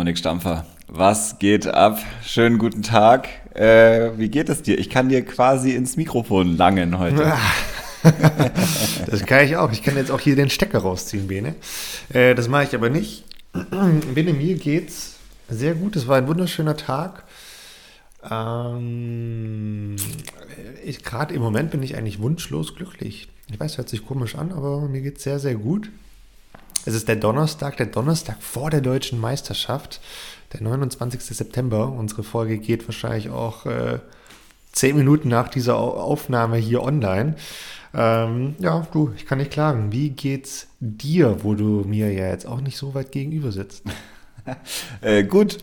Dominik Stampfer, was geht ab? Schönen guten Tag. Äh, wie geht es dir? Ich kann dir quasi ins Mikrofon langen heute. das kann ich auch. Ich kann jetzt auch hier den Stecker rausziehen, Bene. Äh, das mache ich aber nicht. Bene, mir geht's sehr gut. Es war ein wunderschöner Tag. Ähm, Gerade im Moment bin ich eigentlich wunschlos glücklich. Ich weiß, hört sich komisch an, aber mir geht es sehr, sehr gut. Es ist der Donnerstag, der Donnerstag vor der deutschen Meisterschaft, der 29. September. Unsere Folge geht wahrscheinlich auch äh, zehn Minuten nach dieser Aufnahme hier online. Ähm, ja, du, ich kann nicht klagen. Wie geht's dir, wo du mir ja jetzt auch nicht so weit gegenüber sitzt? äh, gut,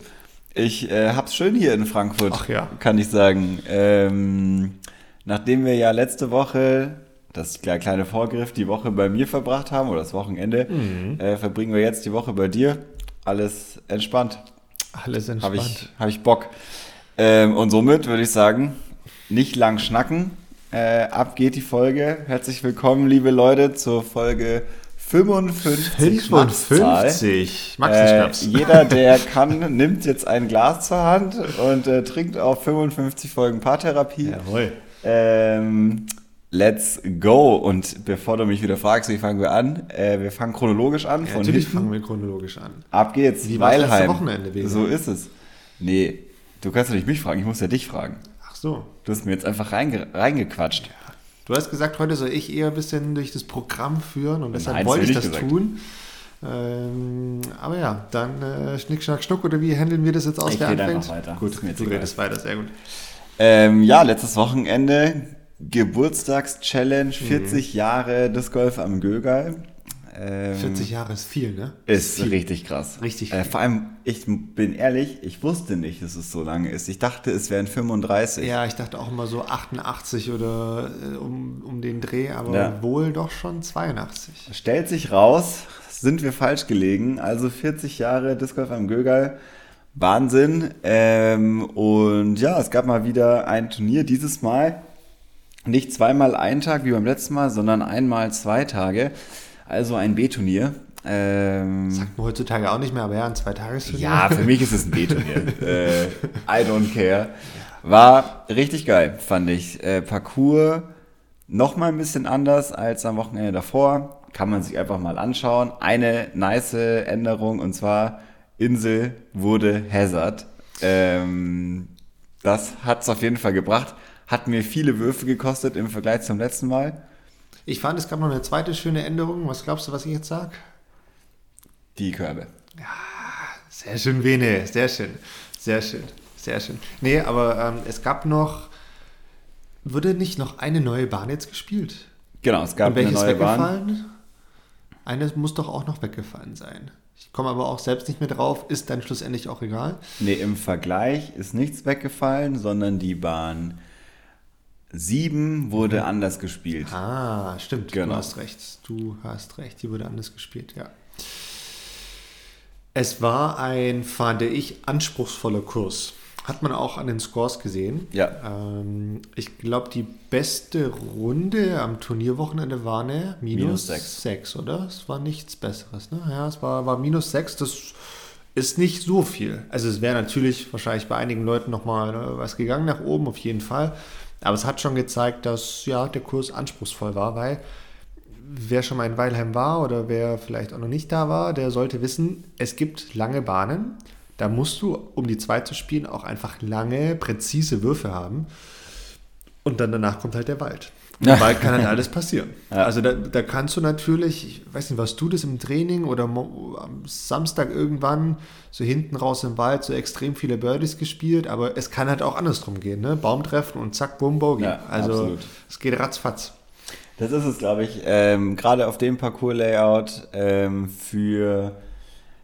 ich äh, hab's schön hier in Frankfurt, Ach ja. kann ich sagen. Ähm, nachdem wir ja letzte Woche das kleine Vorgriff die Woche bei mir verbracht haben oder das Wochenende, mhm. äh, verbringen wir jetzt die Woche bei dir. Alles entspannt. Alles entspannt. Habe ich, hab ich Bock. Ähm, und somit würde ich sagen, nicht lang schnacken. Äh, ab geht die Folge. Herzlich willkommen, liebe Leute, zur Folge 55. 55. Max äh, jeder, der kann, nimmt jetzt ein Glas zur Hand und äh, trinkt auf 55 Folgen Paartherapie. Jawohl. Ähm, Let's go. Und bevor du mich wieder fragst, wie fangen wir an? Äh, wir fangen chronologisch an. Ja, natürlich hinten. fangen wir chronologisch an. Ab geht's. Wie das Wochenende? Wegen? So ist es. Nee, du kannst ja nicht mich fragen, ich muss ja dich fragen. Ach so. Du hast mir jetzt einfach reinge reingequatscht. Ja. Du hast gesagt, heute soll ich eher ein bisschen durch das Programm führen und deshalb Nein, wollte ich das gesagt. tun. Ähm, aber ja, dann äh, Schnick, Schnack, Schnuck oder wie handeln wir das jetzt aus? Ich rede einfach weiter. Gut, du redest weiter, sehr gut. Ähm, ja, letztes Wochenende Geburtstagschallenge, 40 mhm. Jahre Disc Golf am Gögal. Ähm, 40 Jahre ist viel, ne? Ist, ist richtig krass. Richtig äh, vor allem, ich bin ehrlich, ich wusste nicht, dass es so lange ist. Ich dachte, es wären 35. Ja, ich dachte auch immer so 88 oder äh, um, um den Dreh, aber ja. wohl doch schon 82. Stellt sich raus, sind wir falsch gelegen. Also 40 Jahre Disc Golf am Gögal. Wahnsinn. Ähm, und ja, es gab mal wieder ein Turnier, dieses Mal nicht zweimal einen Tag wie beim letzten Mal, sondern einmal zwei Tage. Also ein B-Turnier. Ähm, Sagt man heutzutage auch nicht mehr, aber ja, ein Zweitagesturnier. Ja, für mich ist es ein B-Turnier. äh, I don't care. War richtig geil, fand ich. Äh, Parcours nochmal ein bisschen anders als am Wochenende davor. Kann man sich einfach mal anschauen. Eine nice Änderung und zwar Insel wurde Hazard. Ähm, das hat es auf jeden Fall gebracht. Hat mir viele Würfe gekostet im Vergleich zum letzten Mal. Ich fand, es gab noch eine zweite schöne Änderung. Was glaubst du, was ich jetzt sage? Die Körbe. Ja, sehr schön, Vene. Sehr schön. Sehr schön. Sehr schön. Nee, aber ähm, es gab noch. Wurde nicht noch eine neue Bahn jetzt gespielt? Genau, es gab eine neue Bahn. Eine muss doch auch noch weggefallen sein. Ich komme aber auch selbst nicht mehr drauf, ist dann schlussendlich auch egal. Nee, im Vergleich ist nichts weggefallen, sondern die Bahn 7 wurde mhm. anders gespielt. Ah, stimmt. Genau. Du hast recht. Du hast recht. Die wurde anders gespielt, ja. Es war ein, fand ich, anspruchsvoller Kurs. Hat man auch an den Scores gesehen. Ja. Ähm, ich glaube, die beste Runde am Turnierwochenende war eine minus, 6, oder? Es war nichts Besseres, ne? Ja, es war, war minus 6. Das ist nicht so viel. Also es wäre natürlich wahrscheinlich bei einigen Leuten nochmal ne, was gegangen nach oben, auf jeden Fall. Aber es hat schon gezeigt, dass ja, der Kurs anspruchsvoll war, weil wer schon mal in Weilheim war oder wer vielleicht auch noch nicht da war, der sollte wissen, es gibt lange Bahnen. Da musst du, um die zwei zu spielen, auch einfach lange, präzise Würfe haben. Und dann danach kommt halt der Wald. Im Wald kann halt alles passieren. Ja. Also da, da, kannst du natürlich, ich weiß nicht, was du das im Training oder am Samstag irgendwann so hinten raus im Wald so extrem viele Birdies gespielt, aber es kann halt auch andersrum gehen, ne? Baum treffen und zack, bumm, Bogey. Ja, also absolut. es geht ratzfatz. Das ist es, glaube ich, ähm, gerade auf dem Parcours-Layout ähm, für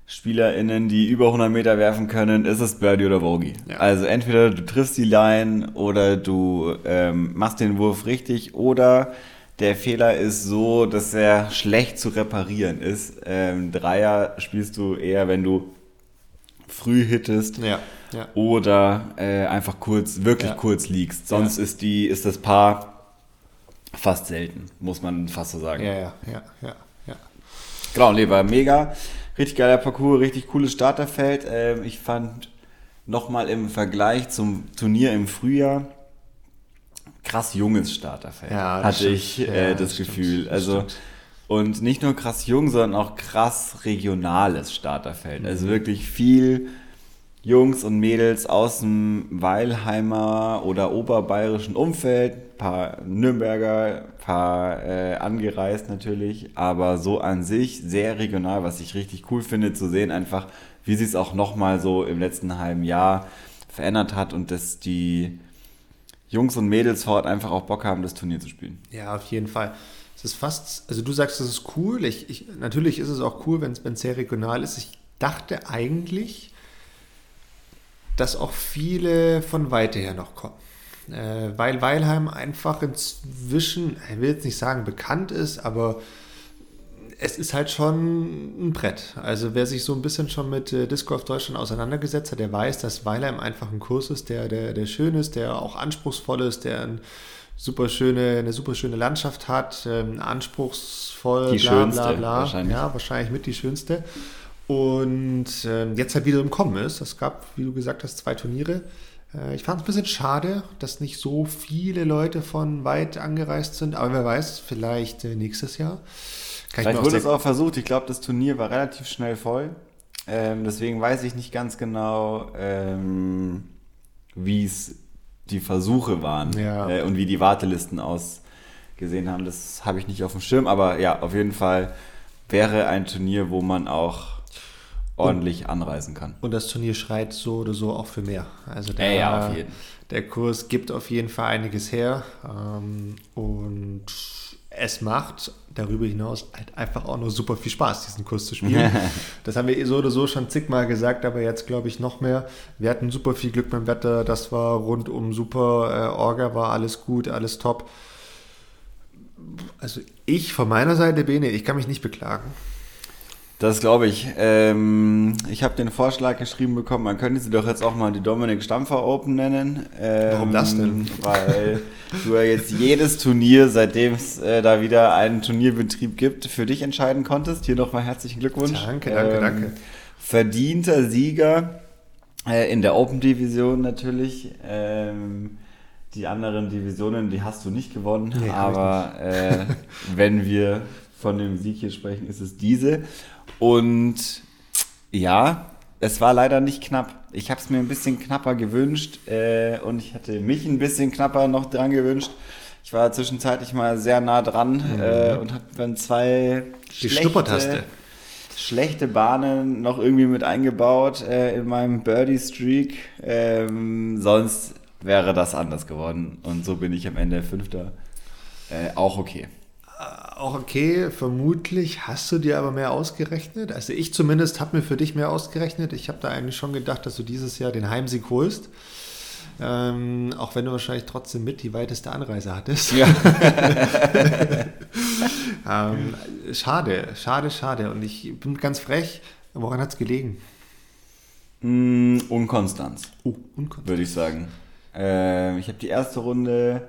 SpielerInnen, die über 100 Meter werfen können, ist es Birdie oder Bogey. Ja. Also entweder du triffst die Line oder du ähm, machst den Wurf richtig oder der Fehler ist so, dass er schlecht zu reparieren ist. Ähm, Dreier spielst du eher, wenn du früh hittest ja, ja. oder äh, einfach kurz, wirklich ja. kurz liegst. Sonst ist, die, ist das Paar fast selten, muss man fast so sagen. Ja, ja, ja, ja. Genau, Leber mega. Richtig geiler Parcours, richtig cooles Starterfeld. Ähm, ich fand nochmal im Vergleich zum Turnier im Frühjahr krass junges Starterfeld. Ja, hatte stimmt. ich äh, ja, das, das Gefühl. Stimmt, also stimmt. und nicht nur krass jung, sondern auch krass regionales Starterfeld. Mhm. Also wirklich viel Jungs und Mädels aus dem Weilheimer oder oberbayerischen Umfeld, paar Nürnberger, paar äh, angereist natürlich, aber so an sich sehr regional, was ich richtig cool finde zu sehen, einfach wie sie es auch nochmal so im letzten halben Jahr verändert hat und dass die Jungs und Mädels vor Ort einfach auch Bock haben, das Turnier zu spielen. Ja, auf jeden Fall. Es ist fast, also du sagst, das ist cool. Ich, ich, natürlich ist es auch cool, wenn es sehr regional ist. Ich dachte eigentlich, dass auch viele von weiter her noch kommen. Äh, weil Weilheim einfach inzwischen, ich will jetzt nicht sagen bekannt ist, aber es ist halt schon ein Brett. Also wer sich so ein bisschen schon mit äh, Disc Golf Deutschland auseinandergesetzt hat, der weiß, dass Weilheim einfach ein Kurs ist, der, der, der schön ist, der auch anspruchsvoll ist, der ein super schöne, eine super schöne Landschaft hat, ähm, anspruchsvoll, die bla, schönste, bla, bla. Wahrscheinlich. Ja, wahrscheinlich mit die schönste. Und äh, jetzt halt wieder im Kommen ist. Es gab, wie du gesagt hast, zwei Turniere. Äh, ich fand es ein bisschen schade, dass nicht so viele Leute von weit angereist sind, aber wer weiß, vielleicht äh, nächstes Jahr. Kann vielleicht wurde es auch versucht. Ich glaube, das Turnier war relativ schnell voll. Ähm, deswegen weiß ich nicht ganz genau, ähm, wie es die Versuche waren ja. äh, und wie die Wartelisten ausgesehen haben. Das habe ich nicht auf dem Schirm, aber ja, auf jeden Fall wäre ein Turnier, wo man auch ordentlich anreisen kann. Und das Turnier schreit so oder so auch für mehr. Also der, ja, ja, auf jeden. der Kurs gibt auf jeden Fall einiges her ähm, und es macht darüber hinaus halt einfach auch nur super viel Spaß, diesen Kurs zu spielen. das haben wir so oder so schon zigmal gesagt, aber jetzt glaube ich noch mehr. Wir hatten super viel Glück beim Wetter, das war rundum super, äh, Orga war alles gut, alles top. Also ich von meiner Seite, Bene, ich kann mich nicht beklagen. Das glaube ich. Ähm, ich habe den Vorschlag geschrieben bekommen, man könnte sie doch jetzt auch mal die Dominik Stampfer Open nennen. Ähm, Warum das denn? Weil du ja jetzt jedes Turnier, seitdem es äh, da wieder einen Turnierbetrieb gibt, für dich entscheiden konntest. Hier nochmal herzlichen Glückwunsch. Danke, danke, ähm, danke. Verdienter Sieger äh, in der Open Division natürlich. Ähm, die anderen Divisionen, die hast du nicht gewonnen, nee, aber äh, wenn wir von dem Sieg hier sprechen, ist es diese. Und ja, es war leider nicht knapp. Ich habe es mir ein bisschen knapper gewünscht äh, und ich hatte mich ein bisschen knapper noch dran gewünscht. Ich war zwischenzeitlich mal sehr nah dran mhm. äh, und habe dann zwei Die schlechte, schlechte Bahnen noch irgendwie mit eingebaut äh, in meinem Birdie-Streak. Ähm, sonst wäre das anders geworden und so bin ich am Ende Fünfter. Äh, auch okay auch okay, vermutlich hast du dir aber mehr ausgerechnet. Also ich zumindest habe mir für dich mehr ausgerechnet. Ich habe da eigentlich schon gedacht, dass du dieses Jahr den Heimsieg holst. Ähm, auch wenn du wahrscheinlich trotzdem mit die weiteste Anreise hattest. Ja. ähm, schade, schade, schade. Und ich bin ganz frech. Woran hat es gelegen? Mm, Unkonstanz. Oh, Unkonstanz. Würde ich sagen. Äh, ich habe die erste Runde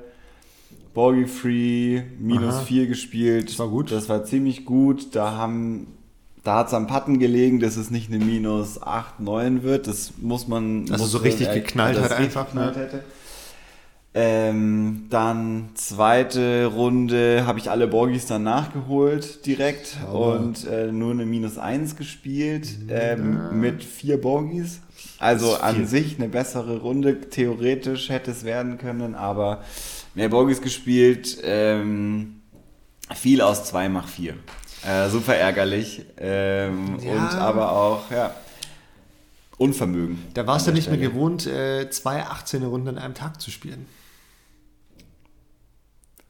Borgi Free minus 4 gespielt. Das war gut. Das war ziemlich gut. Da haben da hat es am Patten gelegen, dass es nicht eine minus 8, 9 wird. Das muss man. Also muss so richtig äh, geknallt hat einfach. Ne? Geknallt hätte. Ähm, dann zweite Runde habe ich alle Borgis dann nachgeholt direkt oh. und äh, nur eine minus 1 gespielt ähm, mit vier Borgis. Also an sich eine bessere Runde. Theoretisch hätte es werden können, aber mehr Borgis gespielt. Ähm, viel aus 2 mach 4. Äh, super ärgerlich. Ähm, ja. Und aber auch, ja, Unvermögen. Da warst du nicht Stelle. mehr gewohnt, äh, zwei 18 Runden an einem Tag zu spielen.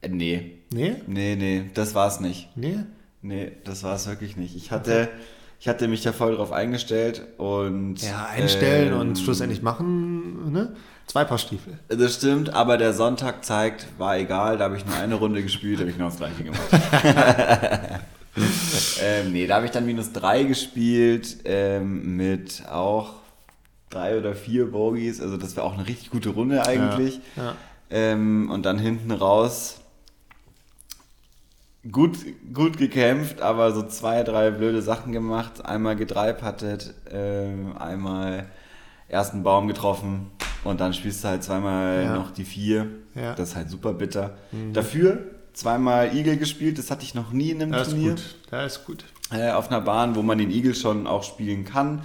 Äh, nee. Nee? Nee, nee, das war's nicht. Nee? Nee, das war's wirklich nicht. Ich hatte, okay. Ich hatte mich da voll drauf eingestellt und. Ja, einstellen ähm, und schlussendlich machen, ne? Zwei Paar Stiefel. Das stimmt, aber der Sonntag zeigt, war egal, da habe ich nur eine Runde gespielt, habe ich noch das gleiche gemacht. ähm, nee, da habe ich dann minus drei gespielt, ähm, mit auch drei oder vier Bogies, also das wäre auch eine richtig gute Runde eigentlich. Ja, ja. Ähm, und dann hinten raus gut, gut gekämpft, aber so zwei, drei blöde Sachen gemacht. Einmal gedreipattet, äh, einmal ersten Baum getroffen und dann spielst du halt zweimal ja. noch die vier. Ja. Das ist halt super bitter. Mhm. Dafür zweimal Igel gespielt, das hatte ich noch nie in einem das Turnier. Ist gut. Das ist gut. Äh, auf einer Bahn, wo man den Igel schon auch spielen kann.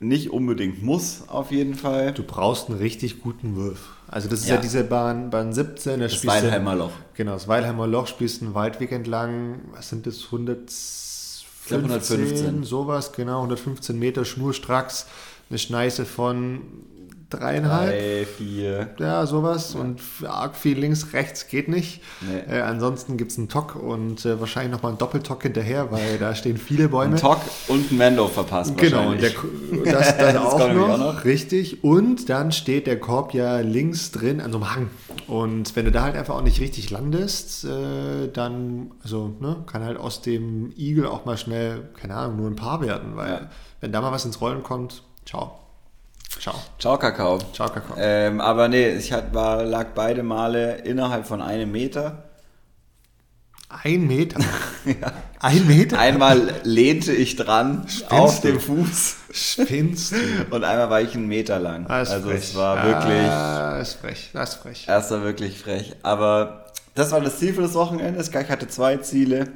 Nicht unbedingt muss, auf jeden Fall. Du brauchst einen richtig guten Wurf. Also das ist ja, ja diese Bahn, Bahn 17. Da das Weilheimer Loch. Genau, das Weilheimer Loch spielst einen Waldweg entlang. Was sind das? 115, 115. sowas, genau. 115 Meter schnurstracks. Eine Schneise von dreieinhalb. Drei, vier. Ja, sowas. Ja. Und arg viel links, rechts geht nicht. Nee. Äh, ansonsten gibt es einen Tock und äh, wahrscheinlich nochmal einen Doppeltock hinterher, weil da stehen viele Bäume. Ein Tock und ein Mando verpasst Genau, der, das, das, auch, noch, auch, noch, Richtig. Und dann steht der Korb ja links drin an so einem Hang. Und wenn du da halt einfach auch nicht richtig landest, äh, dann, also, ne, kann halt aus dem Igel auch mal schnell, keine Ahnung, nur ein Paar werden, weil ja. wenn da mal was ins Rollen kommt, ciao. Ciao. Ciao, Kakao. Ciao, Kakao. Ähm, aber nee, ich hat, war, lag beide Male innerhalb von einem Meter. Ein Meter? ja. Ein Meter? Einmal lehnte ich dran Spinnst auf du? dem Fuß. Spinnst du? Und einmal war ich einen Meter lang. Das also frech. es war wirklich. Das ist frech. Das ist frech. Das war wirklich frech. Aber das war das Ziel für das Wochenende. Ich hatte zwei Ziele.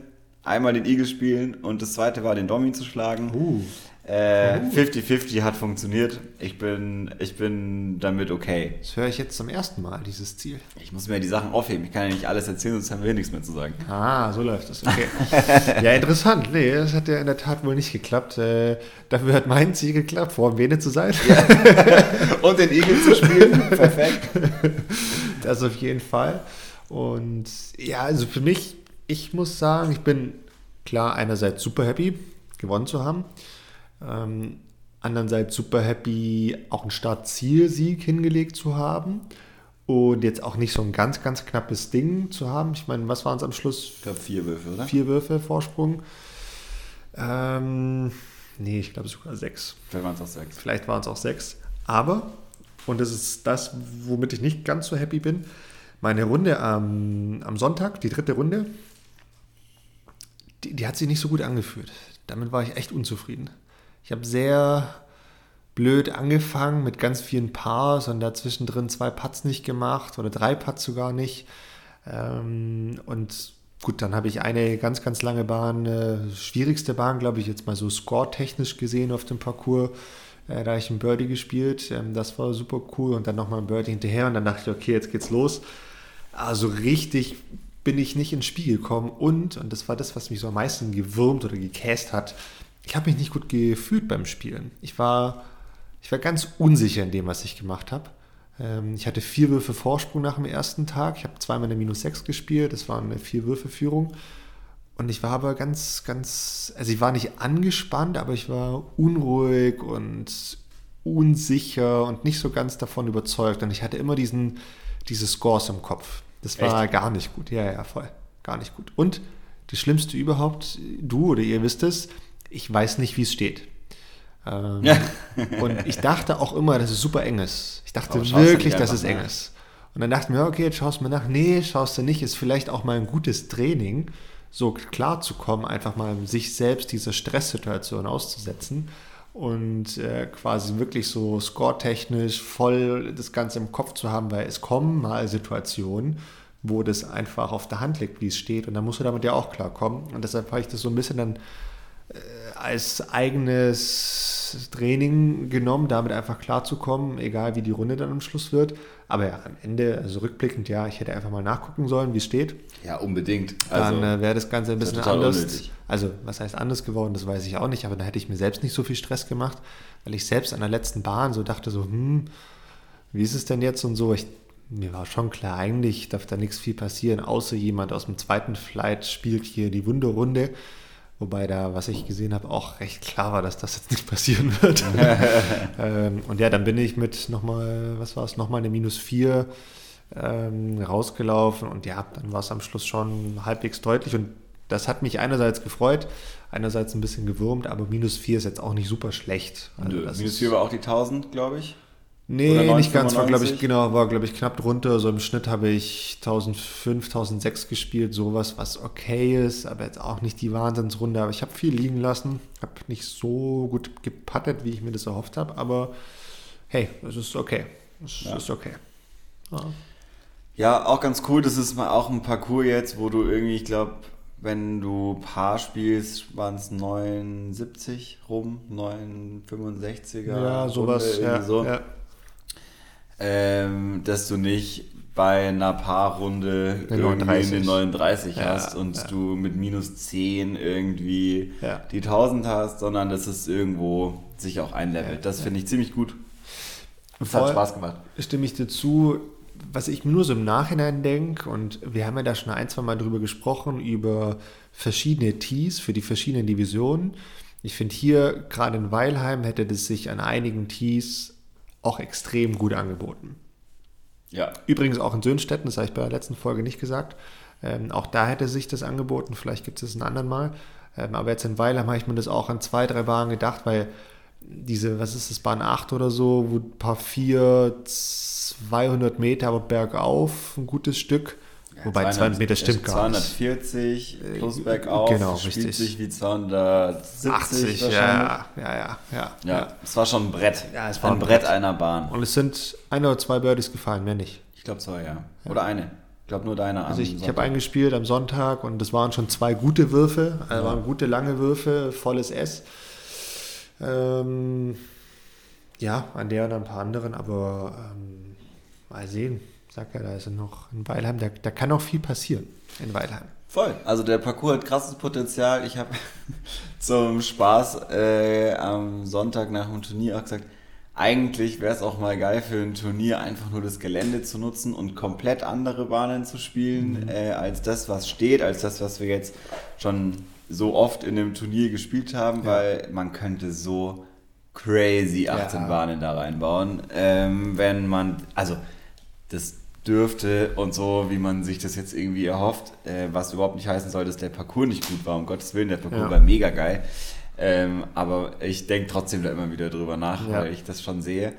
Einmal den Igel spielen und das zweite war den Domi zu schlagen. Uh. 50-50 äh, hat funktioniert. Ich bin, ich bin damit okay. Das höre ich jetzt zum ersten Mal, dieses Ziel. Ich muss mir die Sachen aufheben. Ich kann ja nicht alles erzählen, sonst haben wir nichts mehr zu sagen. Ah, so läuft das. Okay. ja, interessant. Nee, das hat ja in der Tat wohl nicht geklappt. Äh, dafür hat mein Ziel geklappt, vor dem Vene zu sein. Ja. Und den Igel zu spielen. Perfekt. Das auf jeden Fall. Und ja, also für mich, ich muss sagen, ich bin klar einerseits super happy, gewonnen zu haben. Ähm, andererseits super happy, auch einen Start-Ziel-Sieg hingelegt zu haben und jetzt auch nicht so ein ganz, ganz knappes Ding zu haben. Ich meine, was waren es am Schluss? Ich glaube vier Würfe, oder? Vier Würfe Vorsprung. Ähm, nee, ich glaube sogar sechs. Vielleicht waren es auch sechs. Vielleicht waren es auch sechs. Aber, und das ist das, womit ich nicht ganz so happy bin, meine Runde am, am Sonntag, die dritte Runde, die, die hat sich nicht so gut angefühlt. Damit war ich echt unzufrieden. Ich habe sehr blöd angefangen mit ganz vielen Pars und dazwischen drin zwei Putts nicht gemacht oder drei Putts sogar nicht. Ähm, und gut, dann habe ich eine ganz, ganz lange Bahn, äh, schwierigste Bahn, glaube ich, jetzt mal so score-technisch gesehen auf dem Parcours. Äh, da habe ich ein Birdie gespielt, ähm, das war super cool und dann nochmal ein Birdie hinterher und dann dachte ich, okay, jetzt geht's los. Also richtig bin ich nicht ins Spiel gekommen und, und das war das, was mich so am meisten gewürmt oder gekäst hat, ich habe mich nicht gut gefühlt beim Spielen. Ich war, ich war ganz unsicher in dem, was ich gemacht habe. Ähm, ich hatte vier Würfe Vorsprung nach dem ersten Tag. Ich habe zweimal eine Minus 6 gespielt. Das war eine Vier-Würfe-Führung. Und ich war aber ganz, ganz, also ich war nicht angespannt, aber ich war unruhig und unsicher und nicht so ganz davon überzeugt. Und ich hatte immer diesen, diese Scores im Kopf. Das war Echt? gar nicht gut. Ja, ja, voll. Gar nicht gut. Und das Schlimmste überhaupt, du oder ihr wisst es, ich weiß nicht, wie es steht. Ähm, ja. und ich dachte auch immer, dass es super eng ist. Ich dachte wirklich, dass es eng ist. Und dann dachte ich mir, okay, jetzt schaust du mir nach. Nee, schaust du nicht. Ist vielleicht auch mal ein gutes Training, so klar zu kommen, einfach mal sich selbst dieser Stresssituation auszusetzen und äh, quasi wirklich so score-technisch voll das Ganze im Kopf zu haben, weil es kommen mal Situationen, wo das einfach auf der Hand liegt, wie es steht. Und dann musst du damit ja auch klarkommen. Und deshalb habe ich das so ein bisschen dann äh, als eigenes Training genommen, damit einfach klarzukommen, egal wie die Runde dann am Schluss wird. Aber ja, am Ende, also rückblickend, ja, ich hätte einfach mal nachgucken sollen, wie es steht. Ja, unbedingt. Also, dann äh, wäre das Ganze ein bisschen anders. Unnötig. Also, was heißt anders geworden, das weiß ich auch nicht, aber da hätte ich mir selbst nicht so viel Stress gemacht, weil ich selbst an der letzten Bahn so dachte, so, hm, wie ist es denn jetzt und so. Ich, mir war schon klar, eigentlich darf da nichts viel passieren, außer jemand aus dem zweiten Flight spielt hier die Wunderrunde. Wobei da, was ich gesehen habe, auch recht klar war, dass das jetzt nicht passieren wird. ähm, und ja, dann bin ich mit nochmal, was war es, nochmal eine Minus 4 ähm, rausgelaufen. Und ja, dann war es am Schluss schon halbwegs deutlich. Und das hat mich einerseits gefreut, einerseits ein bisschen gewürmt, aber minus 4 ist jetzt auch nicht super schlecht. Also minus 4 war auch die 1000, glaube ich. Nee, nicht ganz, war glaube ich, genau, war glaube ich knapp drunter. So im Schnitt habe ich 1005, 1006 gespielt, sowas, was okay ist, aber jetzt auch nicht die Wahnsinnsrunde. Aber ich habe viel liegen lassen, habe nicht so gut gepattet, wie ich mir das erhofft habe, aber hey, es ist okay. Es ja. ist okay. Ja. ja, auch ganz cool, das ist mal auch ein Parcours jetzt, wo du irgendwie, ich glaube, wenn du Paar spielst, waren es 79 rum, 965er. Ja, sowas. Ja, so. ja ähm, dass du nicht bei einer Paarrunde eine 39, eine 39 ja, hast und ja. du mit minus 10 irgendwie ja. die 1000 hast, sondern dass es irgendwo sich auch einlevelt. Das finde ich ziemlich gut. Es hat Spaß gemacht. Stimme ich dir zu. Was ich nur so im Nachhinein denke, und wir haben ja da schon ein, zwei Mal drüber gesprochen, über verschiedene Tees für die verschiedenen Divisionen. Ich finde hier, gerade in Weilheim, hätte das sich an einigen Tees auch extrem gut angeboten. Ja. Übrigens auch in Söhnstetten, das habe ich bei der letzten Folge nicht gesagt. Ähm, auch da hätte sich das angeboten, vielleicht gibt es es ein anderen Mal. Ähm, aber jetzt in Weilheim habe ich mir das auch an zwei, drei Bahnen gedacht, weil diese, was ist das, Bahn 8 oder so, wo ein paar 4, 200 Meter aber bergauf, ein gutes Stück. Wobei 200 Meter stimmt gar nicht. 240 plus bergauf, genau, spielt richtig. sich wie 270 80, ja, ja, ja, ja, ja. Es war schon ein Brett. Ja, es war ein, ein Brett, Brett einer Bahn. Und es sind ein oder zwei Birdies gefallen, mehr nicht. Ich glaube zwei, ja. Oder eine. Ich glaube nur deine. Also ich, ich habe eingespielt am Sonntag und das waren schon zwei gute Würfe, also ja. waren gute lange Würfe, volles S. Ähm, ja, an der und ein paar anderen, aber ähm, mal sehen sag ja, da ist noch in Weilheim, da, da kann auch viel passieren in Weilheim. Voll. Also der Parcours hat krasses Potenzial. Ich habe zum Spaß äh, am Sonntag nach dem Turnier auch gesagt, eigentlich wäre es auch mal geil für ein Turnier einfach nur das Gelände zu nutzen und komplett andere Bahnen zu spielen, mhm. äh, als das, was steht, als das, was wir jetzt schon so oft in dem Turnier gespielt haben, ja. weil man könnte so crazy 18 ja. Bahnen da reinbauen, ähm, wenn man, also das dürfte und so, wie man sich das jetzt irgendwie erhofft, äh, was überhaupt nicht heißen soll, dass der Parcours nicht gut war. Um Gottes Willen, der Parcours ja. war mega geil. Ähm, aber ich denke trotzdem da immer wieder drüber nach, ja. weil ich das schon sehe.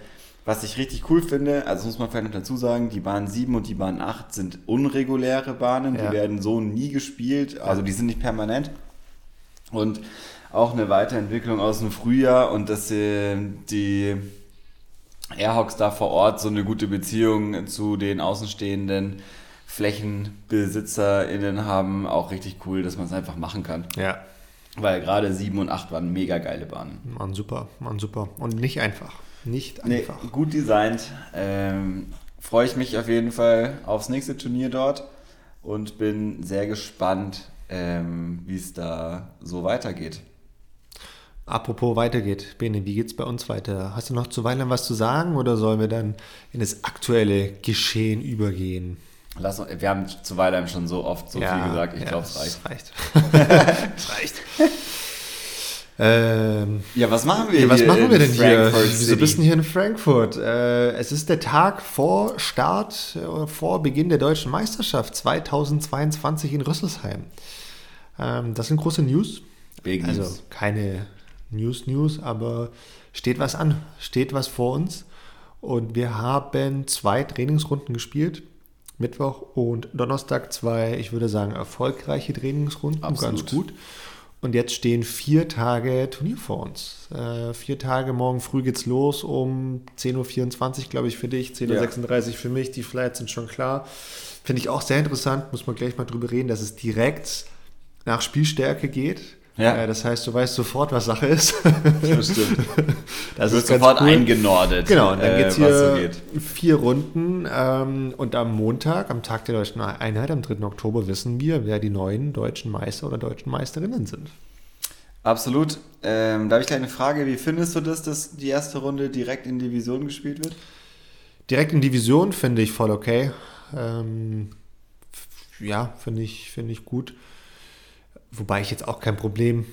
Was ich richtig cool finde, also muss man vielleicht noch dazu sagen, die Bahn 7 und die Bahn 8 sind unreguläre Bahnen, ja. die werden so nie gespielt, also die sind nicht permanent. Und auch eine Weiterentwicklung aus dem Frühjahr und dass äh, die Airhawks da vor Ort so eine gute Beziehung zu den außenstehenden FlächenbesitzerInnen haben, auch richtig cool, dass man es einfach machen kann. Ja. Weil gerade 7 und 8 waren mega geile Bahnen. Mann, super, Mann, super. Und nicht einfach. Nicht einfach. Nee, gut designt. Ähm, Freue ich mich auf jeden Fall aufs nächste Turnier dort und bin sehr gespannt, ähm, wie es da so weitergeht. Apropos weitergeht, Bene, wie geht's bei uns weiter? Hast du noch zuweilen was zu sagen oder sollen wir dann in das aktuelle Geschehen übergehen? Lass, wir haben zuweilen schon so oft so ja, viel gesagt, ich ja, glaube, es reicht. reicht. es reicht. ähm, ja, was machen wir ja, was machen wir denn hier? Wieso bist du hier in Frankfurt? Äh, es ist der Tag vor Start, äh, vor Beginn der deutschen Meisterschaft 2022 in Rüsselsheim. Ähm, das sind große News. Big also keine News, News, aber steht was an, steht was vor uns. Und wir haben zwei Trainingsrunden gespielt. Mittwoch und Donnerstag zwei, ich würde sagen, erfolgreiche Trainingsrunden, Absolut. ganz gut. Und jetzt stehen vier Tage Turnier vor uns. Äh, vier Tage, morgen früh geht's los um 10.24 Uhr, glaube ich, für dich, 10.36 Uhr für mich. Die Flights sind schon klar. Finde ich auch sehr interessant, muss man gleich mal drüber reden, dass es direkt nach Spielstärke geht. Ja. Äh, das heißt, du weißt sofort, was Sache ist. Das stimmt. Das du ist sofort cool. eingenordet. Genau, und dann äh, geht's hier so geht. vier Runden. Ähm, und am Montag, am Tag der deutschen Einheit, am 3. Oktober, wissen wir, wer die neuen deutschen Meister oder deutschen Meisterinnen sind. Absolut. Ähm, da habe ich gleich eine Frage. Wie findest du das, dass die erste Runde direkt in Division gespielt wird? Direkt in Division finde ich voll okay. Ähm, ja, finde ich, find ich gut. Wobei ich jetzt auch kein Problem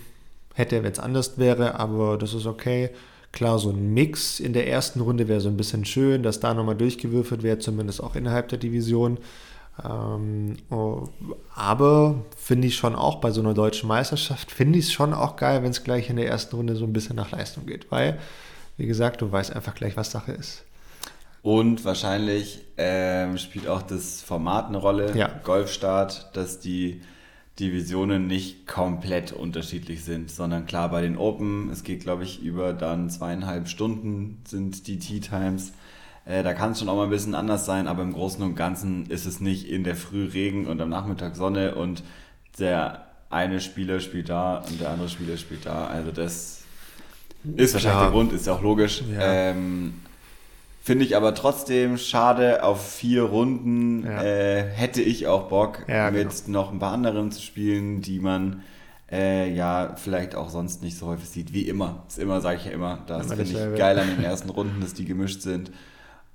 hätte, wenn es anders wäre, aber das ist okay. Klar, so ein Mix in der ersten Runde wäre so ein bisschen schön, dass da nochmal durchgewürfelt wäre, zumindest auch innerhalb der Division. Ähm, oh, aber finde ich schon auch bei so einer deutschen Meisterschaft, finde ich es schon auch geil, wenn es gleich in der ersten Runde so ein bisschen nach Leistung geht, weil, wie gesagt, du weißt einfach gleich, was Sache ist. Und wahrscheinlich ähm, spielt auch das Format eine Rolle, Ja. Golfstart, dass die Divisionen nicht komplett unterschiedlich sind, sondern klar bei den Open, es geht glaube ich über dann zweieinhalb Stunden sind die Tea Times. Äh, da kann es schon auch mal ein bisschen anders sein, aber im Großen und Ganzen ist es nicht in der Früh Regen und am Nachmittag Sonne und der eine Spieler spielt da und der andere Spieler spielt da. Also das ist wahrscheinlich Klar. der Grund, ist ja auch logisch. Ja. Ähm, Finde ich aber trotzdem schade, auf vier Runden Ja. äh, hätte ich auch Bock, Ja, mit genau. noch ein paar anderen zu spielen, die man äh, ja vielleicht auch sonst nicht so häufig sieht. Wie immer. Ist immer, sage ich ja immer. Das finde ich geil an den ersten Runden, dass die gemischt sind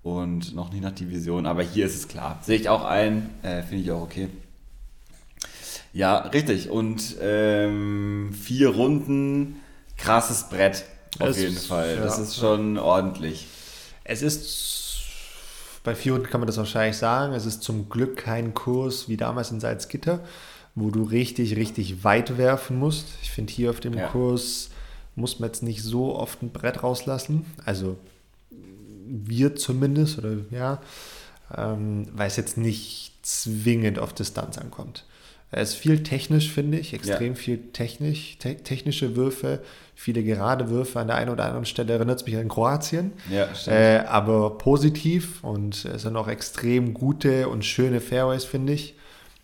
und noch nicht nach Division. Aber hier ist es klar. Sehe ich auch ein, äh, finde ich auch okay. Ja, richtig. Und ähm, vier Runden, krasses Brett. Auf Das jeden ist- Fall. ja. Das ist schon ordentlich. Es ist, bei Runden kann man das wahrscheinlich sagen, es ist zum Glück kein Kurs wie damals in Salzgitter, wo du richtig, richtig weit werfen musst. Ich finde, hier auf dem Ja. Kurs muss man jetzt nicht so oft ein Brett rauslassen. Also wir zumindest, oder ja, ähm, weil es jetzt nicht zwingend auf Distanz ankommt. Es ist viel technisch, finde ich, extrem viel technisch, te technische Würfe, viele gerade Würfe an der einen oder anderen Stelle. Erinnert es mich an Kroatien. Ja, stimmt. Äh, aber positiv und es sind auch extrem gute und schöne Fairways, finde ich.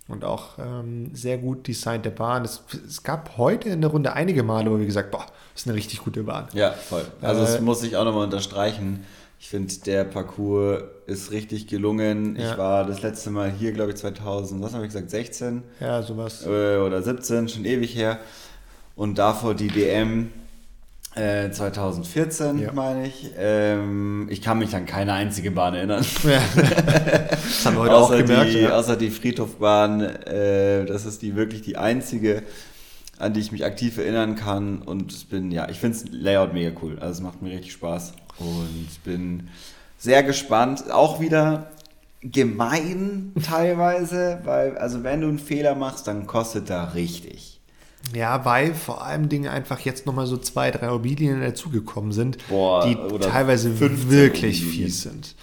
Und auch ähm, sehr gut designte Bahn. Es, es gab heute in der Runde einige Male, wo wir gesagt boah, das ist eine richtig gute Bahn. Ja, voll. Also Äh, das muss ich auch nochmal unterstreichen. Ich finde, der Parcours ist richtig gelungen. Ja. Ich war das letzte Mal hier, glaube ich, 2000, was habe ich gesagt, 16 Ja, sowas. äh, oder 17, schon ewig her. Und davor die DM äh, 2014, Ja. meine ich. Ähm, ich kann mich an keine einzige Bahn erinnern. Ja. das haben wir heute auch außer, gemerkt. die, ja. außer die Friedhofbahn, äh, das ist die wirklich die einzige, an die ich mich aktiv erinnern kann. Und ich bin, ja, ich finde das Layout mega cool. Also es macht mir richtig Spaß. Und ich bin sehr gespannt. Auch wieder gemein teilweise, weil, also wenn du einen Fehler machst, dann kostet da richtig. Ja, weil vor allem Dingen einfach jetzt nochmal so zwei, drei Immobilien dazugekommen sind, Boah, die teilweise 15 wirklich Immobilien. fies sind.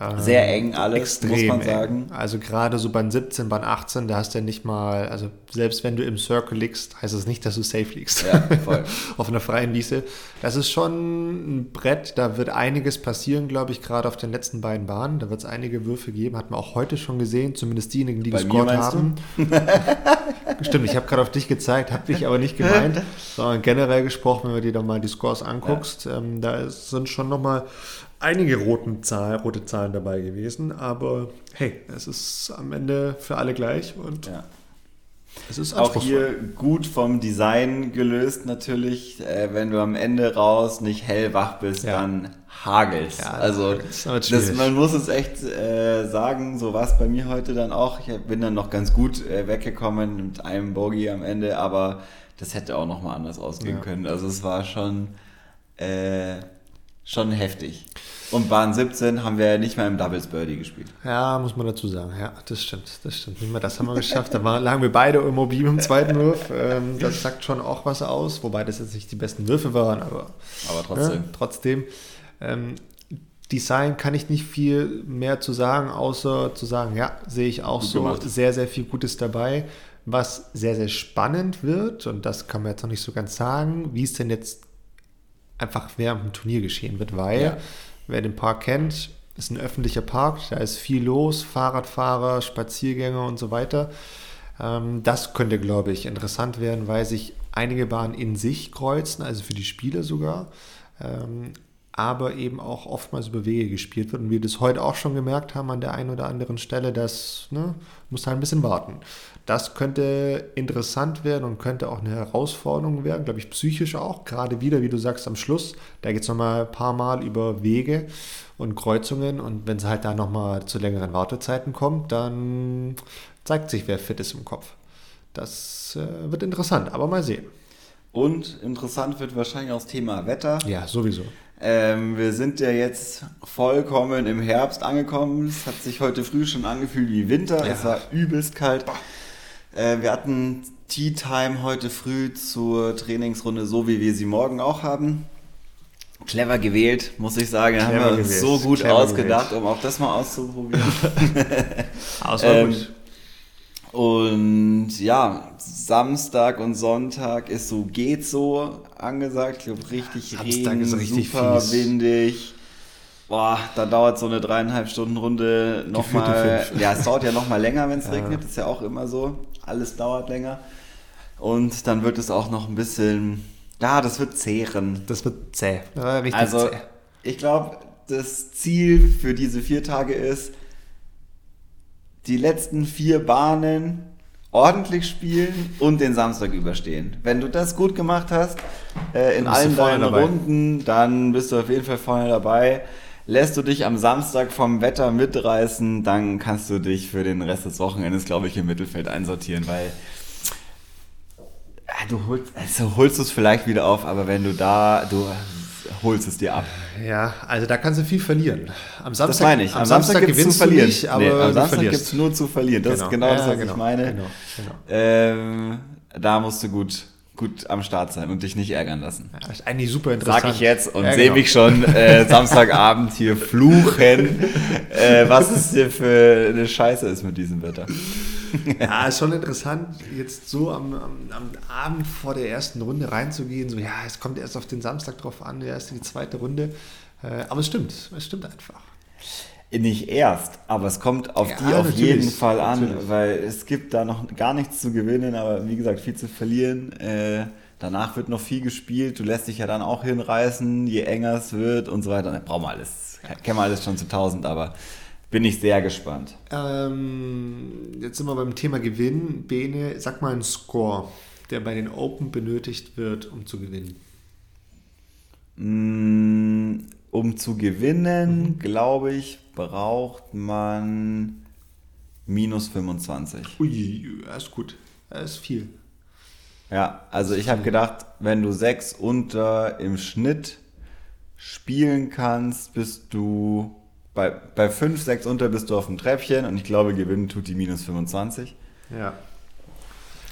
Ähm, Sehr eng alles, extrem muss man eng. sagen. Also gerade so Bahn 17, Bahn 18, da hast du ja nicht mal, also selbst wenn du im Circle liegst, heißt das nicht, dass du safe liegst. Ja, voll. auf einer freien Wiese. Das ist schon ein Brett, da wird einiges passieren, glaube ich, gerade auf den letzten beiden Bahnen. Da wird es einige Würfe geben, hat man auch heute schon gesehen, zumindest diejenigen, die Bei gescored haben. Stimmt, ich habe gerade auf dich gezeigt, habe dich aber nicht gemeint, sondern generell gesprochen, wenn du dir da mal die Scores anguckst, ähm, da sind schon nochmal einige roten Zahl, rote Zahlen dabei gewesen, aber hey, es ist am Ende für alle gleich und Ja. es ist Auch hier gut vom Design gelöst natürlich. Äh, wenn du am Ende raus nicht hellwach bist, Ja. dann hagels. Ja, also das das, man muss es echt äh, sagen, so war es bei mir heute dann auch. Ich bin dann noch ganz gut äh, weggekommen mit einem Bogey am Ende, aber das hätte auch noch mal anders ausgehen können. Also es war schon, äh, schon heftig. Und Bahn 17 haben wir nicht mal im Doubles Birdie gespielt. Ja, muss man dazu sagen. Ja, das stimmt. Das stimmt. Nicht mal das haben wir geschafft. Da waren, lagen wir beide immobil im zweiten Wurf. Ähm, das sagt schon auch was aus, wobei das jetzt nicht die besten Würfe waren, aber Aber trotzdem. Ja, trotzdem. Ähm, Design kann ich nicht viel mehr zu sagen, außer zu sagen, ja, sehe ich auch Gut so gemacht. sehr, sehr viel Gutes dabei. Was sehr, sehr spannend wird, und das kann man jetzt noch nicht so ganz sagen, wie es denn jetzt einfach während dem Turnier geschehen wird, weil Ja. Wer den Park kennt, ist ein öffentlicher Park, da ist viel los, Fahrradfahrer, Spaziergänger und so weiter. Ähm, das könnte, glaube ich, interessant werden, weil sich einige Bahnen in sich kreuzen, also für die Spieler sogar, ähm, aber eben auch oftmals über Wege gespielt wird. Und wir das heute auch schon gemerkt haben an der einen oder anderen Stelle, das ne, muss halt ein bisschen warten. Das könnte interessant werden und könnte auch eine Herausforderung werden, glaube ich, psychisch auch. Gerade wieder, wie du sagst, am Schluss, da geht es nochmal ein paar Mal über Wege und Kreuzungen. Und wenn es halt da nochmal zu längeren Wartezeiten kommt, dann zeigt sich, wer fit ist im Kopf. Das äh, wird interessant, aber mal sehen. Und interessant wird wahrscheinlich auch das Thema Wetter. Ja, sowieso. Ähm, wir sind ja jetzt vollkommen im Herbst angekommen. Es hat sich heute früh schon angefühlt wie Winter. Ja. Es war übelst kalt. Äh, wir hatten Tea Time heute früh zur Trainingsrunde, so wie wir sie morgen auch haben. Clever gewählt, muss ich sagen. Clever haben wir uns gewählt. so gut Clever ausgedacht, gewählt. um auch das mal auszuprobieren. war ähm. Und ja, Samstag und Sonntag ist so, geht so angesagt. Ich glaube, richtig Samstag Regen, ist richtig super fies. windig. Boah, da dauert so eine dreieinhalb Stunden Runde nochmal. Ja, es dauert ja nochmal länger, wenn es ja. regnet. Ist ja auch immer so. Alles dauert länger. Und dann wird es auch noch ein bisschen. Ja, das wird zehren. Das wird zäh. Ja, richtig also, zäh. ich glaube, das Ziel für diese vier Tage ist, die letzten vier Bahnen ordentlich spielen und den Samstag überstehen. Wenn du das gut gemacht hast, äh, in allen deinen Runden, dann bist du auf jeden Fall vorne dabei. Lässt du dich am Samstag vom Wetter mitreißen, dann kannst du dich für den Rest des Wochenendes, glaube ich, im Mittelfeld einsortieren, weil äh, du holst, also holst es vielleicht wieder auf, aber wenn du da, du holst es dir ab. Ja, also da kannst du viel verlieren. Am Samstag, das meine ich. Am, am Samstag, Samstag gibt es zu verlieren. Nicht, aber nee, am Samstag gibt es nur zu verlieren. Das genau. ist genau das, was ja, genau. ich meine. Genau. Genau. Ähm, da musst du gut, gut am Start sein und dich nicht ärgern lassen. Ja, ist eigentlich super interessant. Sag ich jetzt und ja, sehe genau. mich schon äh, Samstagabend hier fluchen, äh, was es hier für eine Scheiße ist mit diesem Wetter. ja, ist schon interessant, jetzt so am, am, am, Abend vor der ersten Runde reinzugehen. So, ja, es kommt erst auf den Samstag drauf an, der erste, die zweite Runde. Äh, aber es stimmt, es stimmt einfach. Nicht erst, aber es kommt auf ja, die auf jeden Fall an, natürlich. weil es gibt da noch gar nichts zu gewinnen, aber wie gesagt, viel zu verlieren. Äh, danach wird noch viel gespielt, du lässt dich ja dann auch hinreißen, je enger es wird und so weiter. Brauchen wir alles, kennen wir alles schon zu tausend, aber bin ich sehr gespannt. Ähm, jetzt sind wir beim Thema Gewinn. Bene, sag mal einen Score, der bei den Open benötigt wird, um zu gewinnen. Mm, um zu gewinnen, mhm. glaube ich, braucht man minus 25. Ui, das ist gut. Das ist viel. Ja, also ich habe gedacht, wenn du sechs unter im Schnitt spielen kannst, bist du bei, bei 5, 6 unter bist du auf dem Treppchen und ich glaube, gewinnen tut die minus 25. Ja.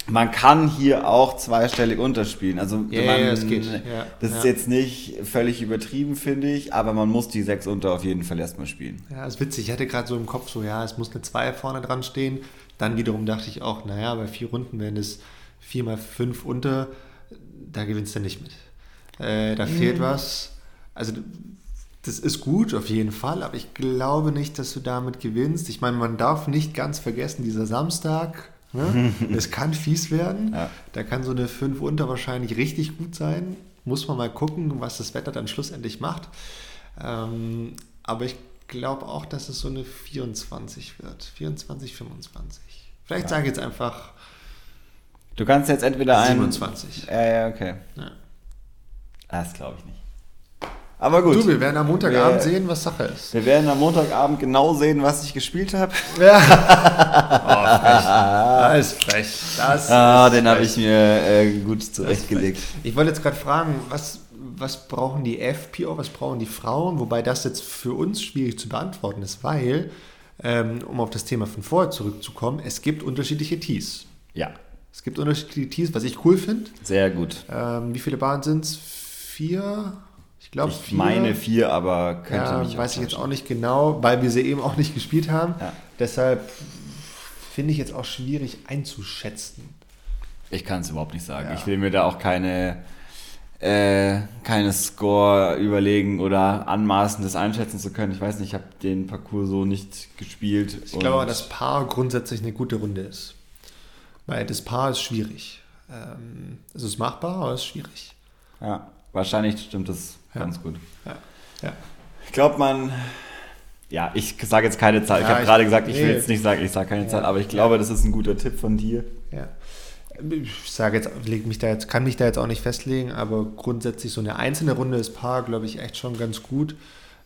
Man kann hier auch zweistellig unterspielen. Also ja, man, ja, das geht. Ja, das ja. ist jetzt nicht völlig übertrieben, finde ich, aber man muss die 6 unter auf jeden Fall erstmal spielen. Ja, ist witzig. Ich hatte gerade so im Kopf so, ja, es muss eine 2 vorne dran stehen. Dann wiederum dachte ich auch, naja, bei vier Runden wären es 4 mal 5 unter, da gewinnst du nicht mit. Äh, da mhm. fehlt was. Also das ist gut auf jeden Fall, aber ich glaube nicht, dass du damit gewinnst. Ich meine, man darf nicht ganz vergessen, dieser Samstag, ne? es kann fies werden. Ja. Da kann so eine 5 unter wahrscheinlich richtig gut sein. Muss man mal gucken, was das Wetter dann schlussendlich macht. Ähm, aber ich glaube auch, dass es so eine 24 wird. 24, 25. Vielleicht ja. sage ich jetzt einfach. Du kannst jetzt entweder 27. ein. 27. Ja, ja, okay. Ja. Das glaube ich nicht. Aber gut. Du, wir werden am Montagabend wir, sehen, was Sache ist. Wir werden am Montagabend genau sehen, was ich gespielt habe. Ja. oh, frech. Das ist frech. Das ah, ist den habe ich mir äh, gut zurechtgelegt. Ich wollte jetzt gerade fragen, was, was brauchen die FPO, was brauchen die Frauen? Wobei das jetzt für uns schwierig zu beantworten ist, weil, ähm, um auf das Thema von vorher zurückzukommen, es gibt unterschiedliche Tees. Ja. Es gibt unterschiedliche Tees, was ich cool finde. Sehr gut. Ähm, wie viele Bahnen sind es? Vier? Ich glaube, ich vier, meine vier, aber könnte ja, mich weiß ich jetzt auch nicht genau, weil wir sie eben auch nicht gespielt haben. Ja. Deshalb finde ich jetzt auch schwierig einzuschätzen. Ich kann es überhaupt nicht sagen. Ja. Ich will mir da auch keine, äh, keine Score überlegen oder anmaßen, das einschätzen zu können. Ich weiß nicht, ich habe den Parcours so nicht gespielt. Ich glaube aber, dass Paar grundsätzlich eine gute Runde ist. Weil das Paar ist schwierig. Ähm, es ist machbar, aber es ist schwierig. Ja, wahrscheinlich stimmt das. Ganz gut. Ja. ja. Ich glaube, man. Ja, ich sage jetzt keine Zahl. Ja, ich habe gerade gesagt, ich nee. will jetzt nicht sagen, ich sage keine Zahl, aber ich glaube, das ist ein guter Tipp von dir. Ja. Ich sage jetzt, leg mich da jetzt, kann mich da jetzt auch nicht festlegen, aber grundsätzlich so eine einzelne Runde ist Paar, glaube ich, echt schon ganz gut.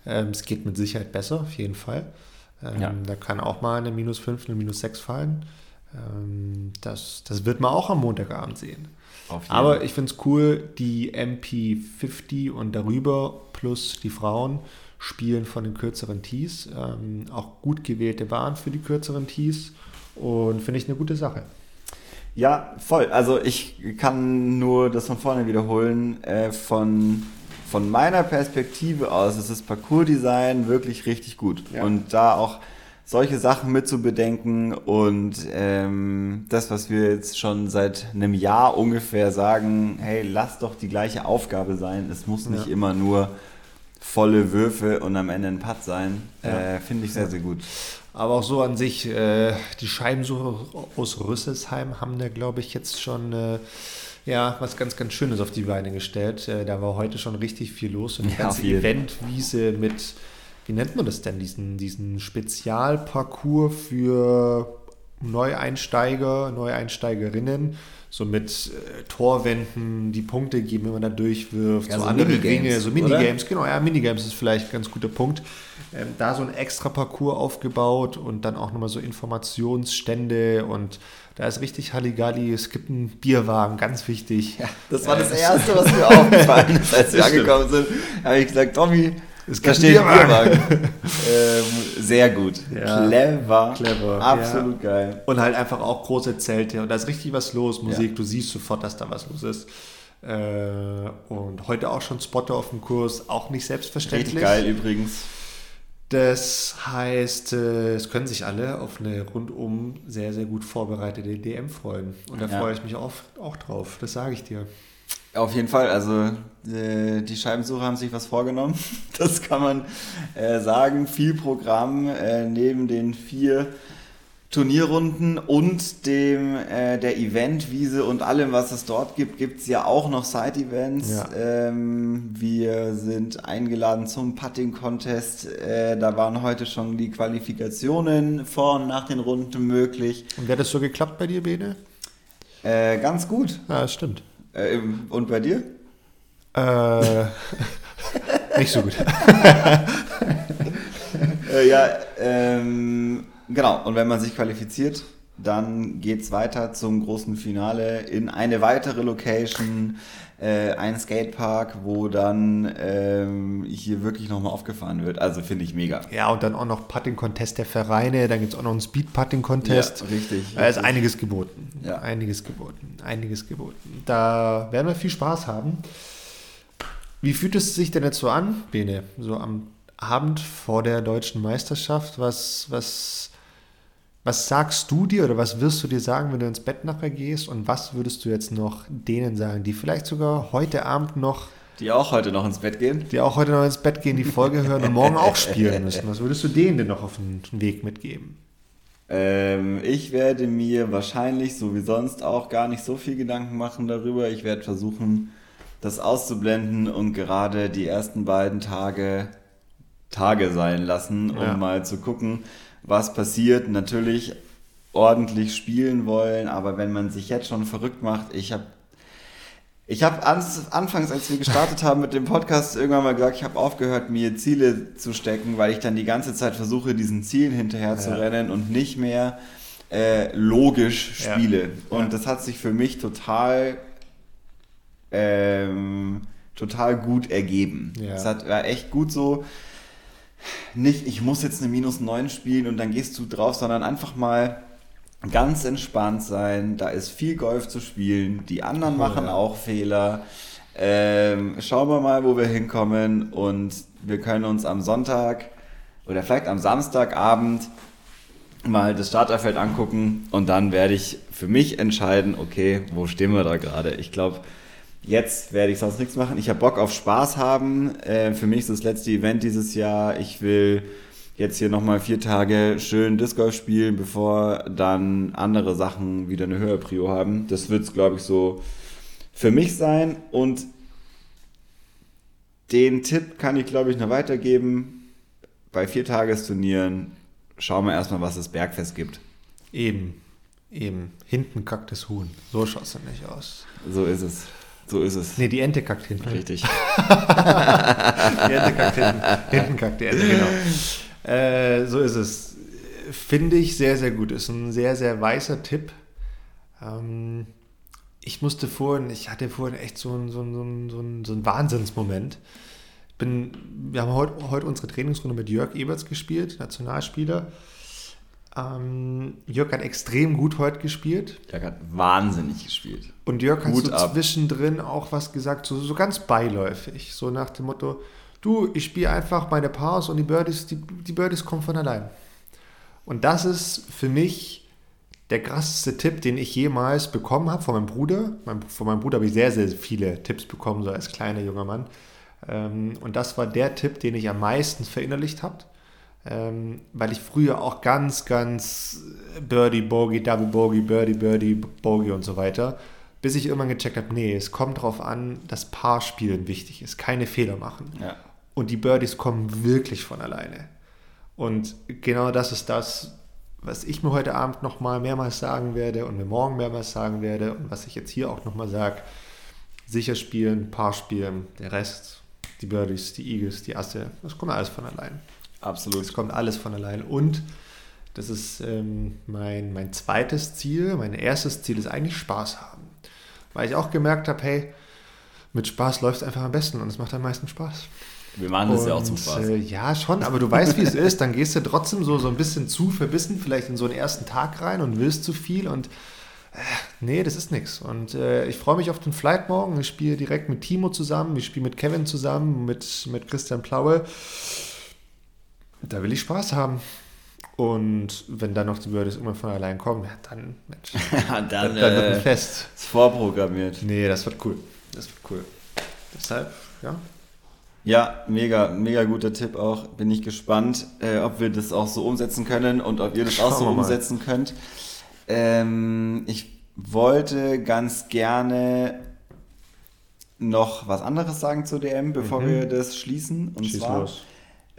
Ähm, es geht mit Sicherheit besser, auf jeden Fall. Ähm, ja. Da kann auch mal eine minus 5, eine minus 6 fallen. Ähm, das, das wird man auch am Montagabend sehen. Aber ich finde es cool, die MP50 und darüber plus die Frauen spielen von den kürzeren Tees. Ähm, auch gut gewählte Bahn für die kürzeren Tees und finde ich eine gute Sache. Ja, voll. Also ich kann nur das von vorne wiederholen. Äh, von von meiner Perspektive aus ist das Parcours-Design wirklich richtig gut. Ja. Und da auch solche Sachen mit zu bedenken und ähm, das, was wir jetzt schon seit einem Jahr ungefähr sagen, hey, lass doch die gleiche Aufgabe sein. Es muss nicht ja. immer nur volle Würfe und am Ende ein Putt sein. Ja. Äh, Finde ich sehr, sehr gut. Aber auch so an sich, äh, die Scheibensuche aus Rüsselsheim haben da, glaube ich, jetzt schon äh, ja, was ganz, ganz Schönes auf die Beine gestellt. Äh, da war heute schon richtig viel los und die ja, ganze Eventwiese mit, wie nennt man das denn, diesen, diesen Spezialparcours für Neueinsteiger, Neueinsteigerinnen so mit äh, Torwänden die Punkte geben, wenn man da durchwirft, ja, so, so andere Minigames, Ringe, so Minigames, oder? genau, ja, Minigames ist vielleicht ein ganz guter Punkt. Ähm, da so ein extra Parcours aufgebaut und dann auch nochmal so Informationsstände und da ist richtig Halligalli, es gibt einen Bierwagen, ganz wichtig. Ja, das war das Erste, was mir aufgefallen ist, als wir angekommen sind. Da habe ich gesagt, Tommy, es da steht Bierwagen. ähm, sehr gut. Ja, clever. Clever. Absolut ja. geil. Und halt einfach auch große Zelte. Und da ist richtig was los, Musik. Ja. Du siehst sofort, dass da was los ist. Äh, und heute auch schon Spotter auf dem Kurs. Auch nicht selbstverständlich. Richtig geil übrigens. Das heißt, äh, es können sich alle auf eine rundum sehr, sehr gut vorbereitete DM freuen. Und da freue ich mich auch, auch drauf. Das sage ich dir. Auf jeden Fall, also äh, die Scheibensucher haben sich was vorgenommen, das kann man äh, sagen. Viel Programm äh, neben den vier Turnierrunden und dem äh, der Eventwiese und allem, was es dort gibt, gibt es ja auch noch Side-Events. Ja. Ähm, wir sind eingeladen zum Putting-Contest. Äh, da waren heute schon die Qualifikationen vor und nach den Runden möglich. Und wie hat das so geklappt bei dir, Bene? Äh, ganz gut. Ja, das stimmt. Äh, und bei dir? Äh, nicht so gut. äh, ja, ähm, genau. Und wenn man sich qualifiziert, dann geht es weiter zum großen Finale in eine weitere Location äh, ein Skatepark, wo dann ähm, hier wirklich nochmal aufgefahren wird. Also finde ich mega. Ja, und dann auch noch Putting-Contest der Vereine, dann gibt es auch noch einen Speed-Putting-Contest. Ja, richtig. Da ist einiges geboten. Ja. Einiges geboten. Einiges geboten. Da werden wir viel Spaß haben. Wie fühlt es sich denn jetzt so an, Bene? So am Abend vor der deutschen Meisterschaft, was, was was sagst du dir oder was wirst du dir sagen, wenn du ins Bett nachher gehst? Und was würdest du jetzt noch denen sagen, die vielleicht sogar heute Abend noch. Die auch heute noch ins Bett gehen? Die auch heute noch ins Bett gehen, die Folge hören und morgen auch spielen müssen. Was würdest du denen denn noch auf den Weg mitgeben? Ähm, ich werde mir wahrscheinlich, so wie sonst, auch gar nicht so viel Gedanken machen darüber. Ich werde versuchen, das auszublenden und gerade die ersten beiden Tage Tage sein lassen, um ja. mal zu gucken, was passiert. Natürlich ordentlich spielen wollen, aber wenn man sich jetzt schon verrückt macht, ich habe ich habe anfangs, als wir gestartet haben mit dem Podcast, irgendwann mal gesagt, ich habe aufgehört, mir Ziele zu stecken, weil ich dann die ganze Zeit versuche, diesen Zielen hinterher ja. zu rennen und nicht mehr äh, logisch spiele. Ja. Und ja. das hat sich für mich total, ähm, total gut ergeben. Es hat war echt gut so nicht, ich muss jetzt eine minus 9 spielen und dann gehst du drauf, sondern einfach mal ganz entspannt sein. Da ist viel Golf zu spielen. Die anderen oh, machen ja. auch Fehler. Ähm, schauen wir mal, wo wir hinkommen und wir können uns am Sonntag oder vielleicht am Samstagabend mal das Starterfeld angucken und dann werde ich für mich entscheiden, okay, wo stehen wir da gerade? Ich glaube, Jetzt werde ich sonst nichts machen. Ich habe Bock auf Spaß haben. Äh, für mich ist das letzte Event dieses Jahr. Ich will jetzt hier nochmal vier Tage schön Disc Golf spielen, bevor dann andere Sachen wieder eine höhere Prio haben. Das wird es, glaube ich, so für mich sein. Und den Tipp kann ich, glaube ich, noch weitergeben. Bei Viertagesturnieren schauen wir erstmal, was es Bergfest gibt. Eben, eben. Hinten kackt das Huhn. So schaut es nämlich aus. So ist es. So ist es. Nee, die Ente kackt hinten. Richtig. die Ente kackt hinten. Hinten kackt die Ente, genau. Äh, so ist es. Finde ich sehr, sehr gut. Ist ein sehr, sehr weißer Tipp. Ähm, ich musste vorhin, ich hatte vorhin echt so einen, so einen, so einen, so einen Wahnsinnsmoment. Bin, wir haben heute, heute unsere Trainingsrunde mit Jörg Eberts gespielt, Nationalspieler. Ähm, Jörg hat extrem gut heute gespielt. Jörg hat wahnsinnig gespielt. Und Jörg hat so ab. zwischendrin auch was gesagt, so, so ganz beiläufig. So nach dem Motto, du, ich spiele einfach meine Pars und die Birdies, die, die Birdies kommen von allein. Und das ist für mich der krasseste Tipp, den ich jemals bekommen habe von meinem Bruder. Von meinem Bruder habe ich sehr, sehr viele Tipps bekommen, so als kleiner junger Mann. Ähm, und das war der Tipp, den ich am meisten verinnerlicht habe. Ähm, weil ich früher auch ganz, ganz Birdie, Bogey, Double Bogey, Birdie, Birdie, Bogey und so weiter, bis ich irgendwann gecheckt habe, nee, es kommt darauf an, dass Paarspielen wichtig ist, keine Fehler machen. Ja. Und die Birdies kommen wirklich von alleine. Und genau das ist das, was ich mir heute Abend nochmal mehrmals sagen werde und mir morgen mehrmals sagen werde und was ich jetzt hier auch nochmal sage. Sicher spielen, Paar spielen, der Rest, die Birdies, die Eagles, die Asse, das kommt alles von allein. Absolut. Es kommt alles von allein. Und das ist ähm, mein, mein zweites Ziel. Mein erstes Ziel ist eigentlich Spaß haben. Weil ich auch gemerkt habe, hey, mit Spaß läuft es einfach am besten und es macht am meisten Spaß. Wir machen das und, ja auch zum Spaß. Äh, ja, schon, aber du weißt, wie es ist. Dann gehst du trotzdem so, so ein bisschen zu verbissen, vielleicht in so einen ersten Tag rein und willst zu viel und äh, nee, das ist nichts. Und äh, ich freue mich auf den Flight morgen. Ich spiele direkt mit Timo zusammen, ich spiele mit Kevin zusammen, mit, mit Christian Plaue. Da will ich Spaß haben. Und wenn dann noch die Birdies immer von allein kommen, ja, dann, Mensch, dann, dann, dann wird ein äh, Fest. Ist vorprogrammiert. Nee, das wird cool. Das wird cool. Deshalb, ja, ja, mega, mega guter Tipp auch. Bin ich gespannt, äh, ob wir das auch so umsetzen können und ob ihr das Schauen auch so umsetzen könnt. Ähm, ich wollte ganz gerne noch was anderes sagen zur DM, bevor mhm. wir das schließen. Und Schieß zwar,